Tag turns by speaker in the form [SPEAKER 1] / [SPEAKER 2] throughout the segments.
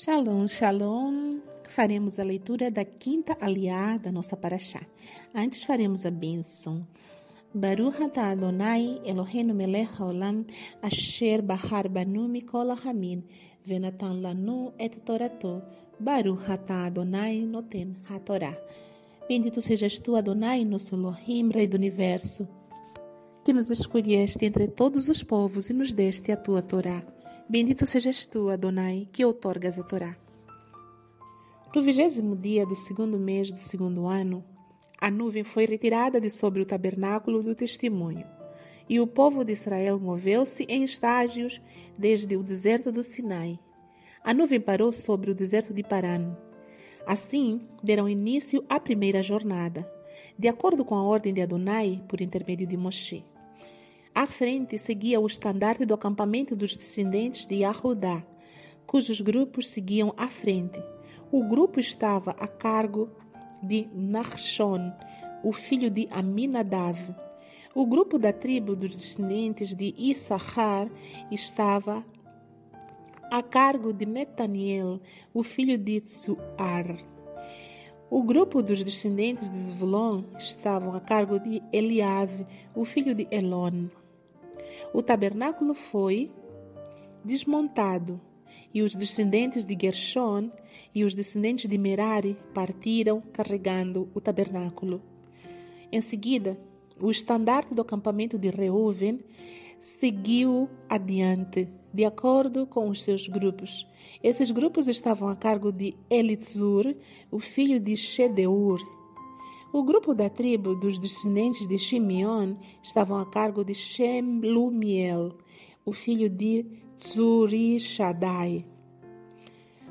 [SPEAKER 1] Shalom, shalom. Faremos a leitura da quinta aliá da nossa paraxá. Antes faremos a bênção. Baruch atah Adonai Eloheinu melech haolam asher bahar banu mikol hamin venatan lanu et torato Baruch atah Adonai noten hatorá. Bendito sejas tu, Adonai, nosso Elohim, Rei do Universo, que nos escolheste entre todos os povos e nos deste a tua Torá. Bendito sejas tu, Adonai, que outorgas a Torá. No vigésimo dia do segundo mês do segundo ano, a nuvem foi retirada de sobre o tabernáculo do testemunho, e o povo de Israel moveu-se em estágios desde o deserto do Sinai. A nuvem parou sobre o deserto de Paran. Assim, deram início à primeira jornada, de acordo com a ordem de Adonai por intermédio de Moshe. À frente seguia o estandarte do acampamento dos descendentes de Yahudá, cujos grupos seguiam à frente. O grupo estava a cargo de Nachshon, o filho de Aminadav. O grupo da tribo dos descendentes de Issachar estava a cargo de Netaniel, o filho de Tsuar. O grupo dos descendentes de Zvulon estavam a cargo de Eliave, o filho de Elon. O tabernáculo foi desmontado e os descendentes de Gershon e os descendentes de Merari partiram carregando o tabernáculo. Em seguida, o estandarte do acampamento de Reuven seguiu adiante, de acordo com os seus grupos. Esses grupos estavam a cargo de Elitzur, o filho de Shedeur. O grupo da tribo dos descendentes de Shimeon estavam a cargo de Shemlumiel, o filho de Tzurishadai.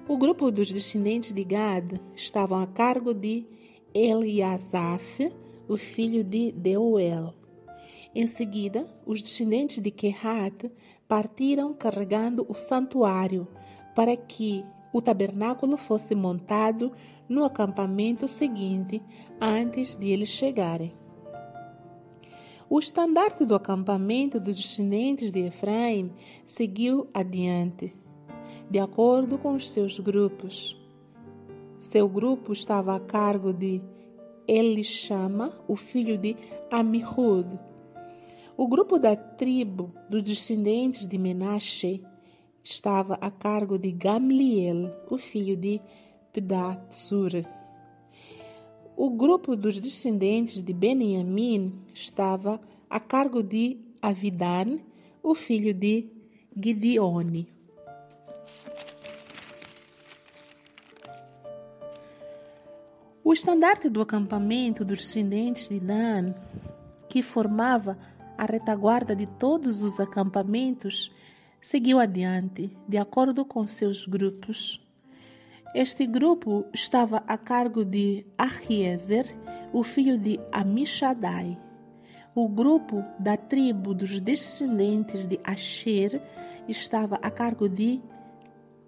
[SPEAKER 1] O grupo dos descendentes de Gad estavam a cargo de Eliasaf, o filho de Deuel. Em seguida, os descendentes de Kehat partiram carregando o santuário para que o tabernáculo fosse montado no acampamento seguinte antes de eles chegarem. O estandarte do acampamento dos descendentes de Efraim seguiu adiante, de acordo com os seus grupos. Seu grupo estava a cargo de Elishama, o filho de Amihud. O grupo da tribo dos descendentes de Menashe estava a cargo de Gamliel, o filho de Pdatsur. O grupo dos descendentes de Benjamim estava a cargo de Avidan, o filho de Gideone. O estandarte do acampamento dos descendentes de Dan, que formava a retaguarda de todos os acampamentos, seguiu adiante, de acordo com seus grupos. Este grupo estava a cargo de Ahiezer, o filho de Amishadai. O grupo da tribo dos descendentes de Asher estava a cargo de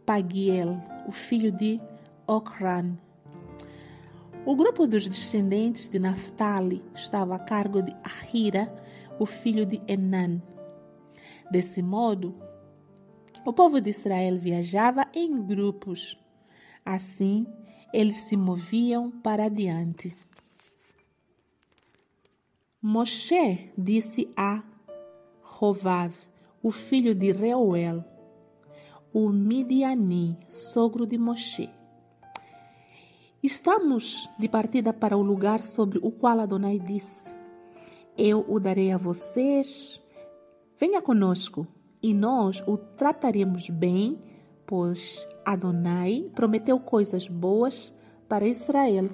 [SPEAKER 1] Pagiel, o filho de Okran. O grupo dos descendentes de Naphtali estava a cargo de Ahira, o filho de Enan. Desse modo, o povo de Israel viajava em grupos. Assim, eles se moviam para adiante. Moshe disse a Rovav, o filho de Reuel, o Midiani, sogro de Moshe. Estamos de partida para o lugar sobre o qual Adonai disse: Eu o darei a vocês. Venha conosco e nós o trataremos bem, pois Adonai prometeu coisas boas para Israel.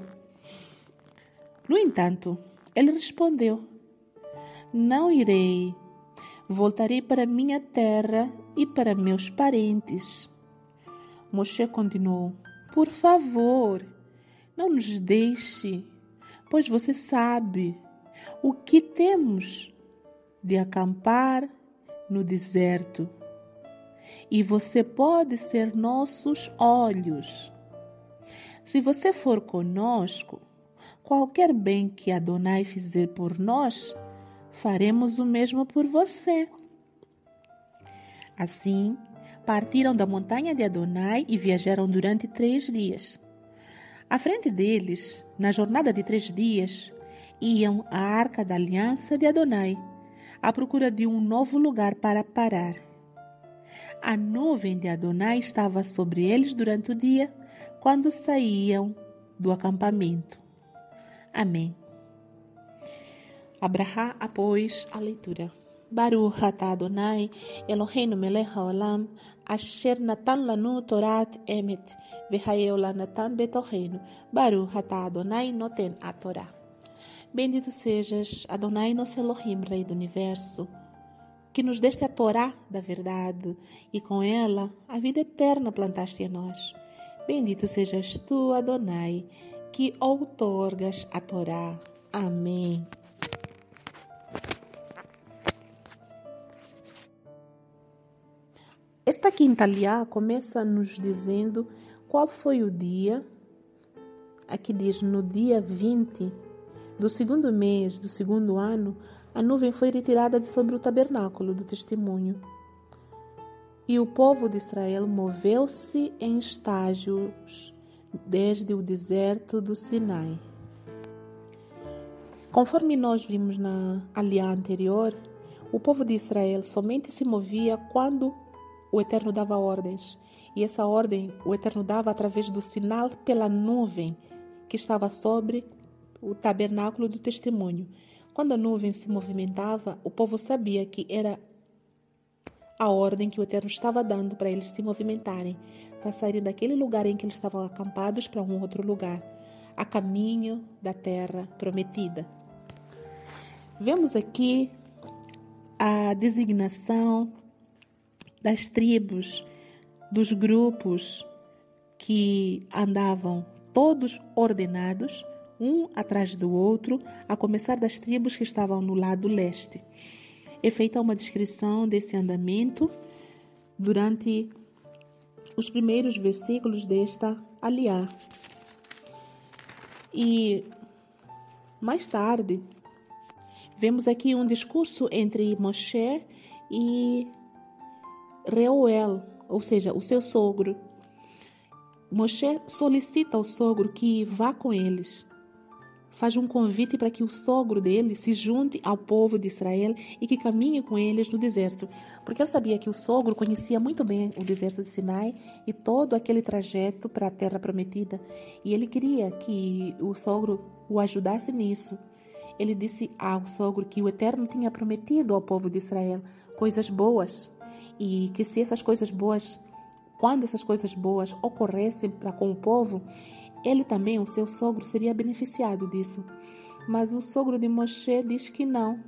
[SPEAKER 1] No entanto, ele respondeu: Não irei. Voltarei para minha terra e para meus parentes. Moshe continuou: Por favor, não nos deixe, pois você sabe o que temos de acampar no deserto. E você pode ser nossos olhos. Se você for conosco, qualquer bem que Adonai fizer por nós, faremos o mesmo por você. Assim, partiram da montanha de Adonai e viajaram durante três dias. À frente deles, na jornada de três dias, iam a arca da aliança de Adonai, à procura de um novo lugar para parar. A nuvem de Adonai estava sobre eles durante o dia, quando saíam do acampamento. Amém. Abraha após a leitura. Baruch atah Adonai, Eloheinu melech haolam, asher natan lanu torat emet, v'hayeu lanatan betoheinu. Baruch atah Adonai noten a Torá. Bendito sejas, Adonai nosso Elohim, Rei do Universo, que nos deste a Torá da verdade e com ela a vida eterna plantaste a nós. Bendito sejas tu, Adonai, que outorgas a Torá. Amém. Esta quinta liá começa nos dizendo qual foi o dia. Aqui diz no dia 20 do segundo mês do segundo ano, a nuvem foi retirada de sobre o tabernáculo do testemunho. E o povo de Israel moveu-se em estágios desde o deserto do Sinai. Conforme nós vimos na aliá anterior, o povo de Israel somente se movia quando o Eterno dava ordens. E essa ordem o Eterno dava através do sinal pela nuvem que estava sobre o tabernáculo do testemunho. Quando a nuvem se movimentava, o povo sabia que era a ordem que o Eterno estava dando para eles se movimentarem, para saírem daquele lugar em que eles estavam acampados para um outro lugar, a caminho da terra prometida. Vemos aqui a designação das tribos, dos grupos que andavam todos ordenados, um atrás do outro, a começar das tribos que estavam no lado leste. É feita uma descrição desse andamento durante os primeiros versículos desta aliá. E mais tarde, vemos aqui um discurso entre Moshe e Reuel, ou seja, o seu sogro. Moshe solicita ao sogro que vá com eles. Faz um convite para que o sogro dele se junte ao povo de Israel e que caminhe com eles no deserto. Porque ele sabia que o sogro conhecia muito bem o deserto de Sinai e todo aquele trajeto para a terra prometida. E ele queria que o sogro o ajudasse nisso. Ele disse ao sogro que o Eterno tinha prometido ao povo de Israel coisas boas e que se essas coisas boas, quando essas coisas boas ocorressem para com o povo, ele também, o seu sogro, seria beneficiado disso. Mas o sogro de Moshe diz que não,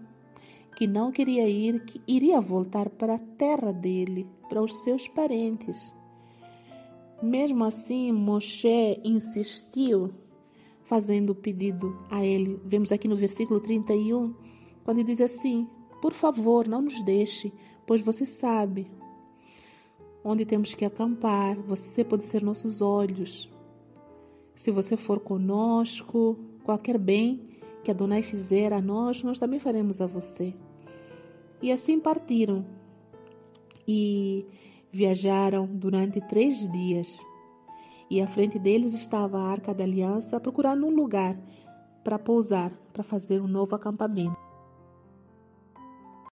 [SPEAKER 1] que não queria ir, que iria voltar para a terra dele, para os seus parentes. Mesmo assim, Moshe insistiu, fazendo o pedido a ele. Vemos aqui no versículo 31, quando ele diz assim: Por favor, não nos deixe, pois você sabe onde temos que acampar, você pode ser nossos olhos. Se você for conosco, qualquer bem que Adonai fizer a nós, nós também faremos a você. E assim partiram e viajaram durante três dias. E à frente deles estava a arca da aliança, procurando um lugar para pousar, para fazer um novo acampamento.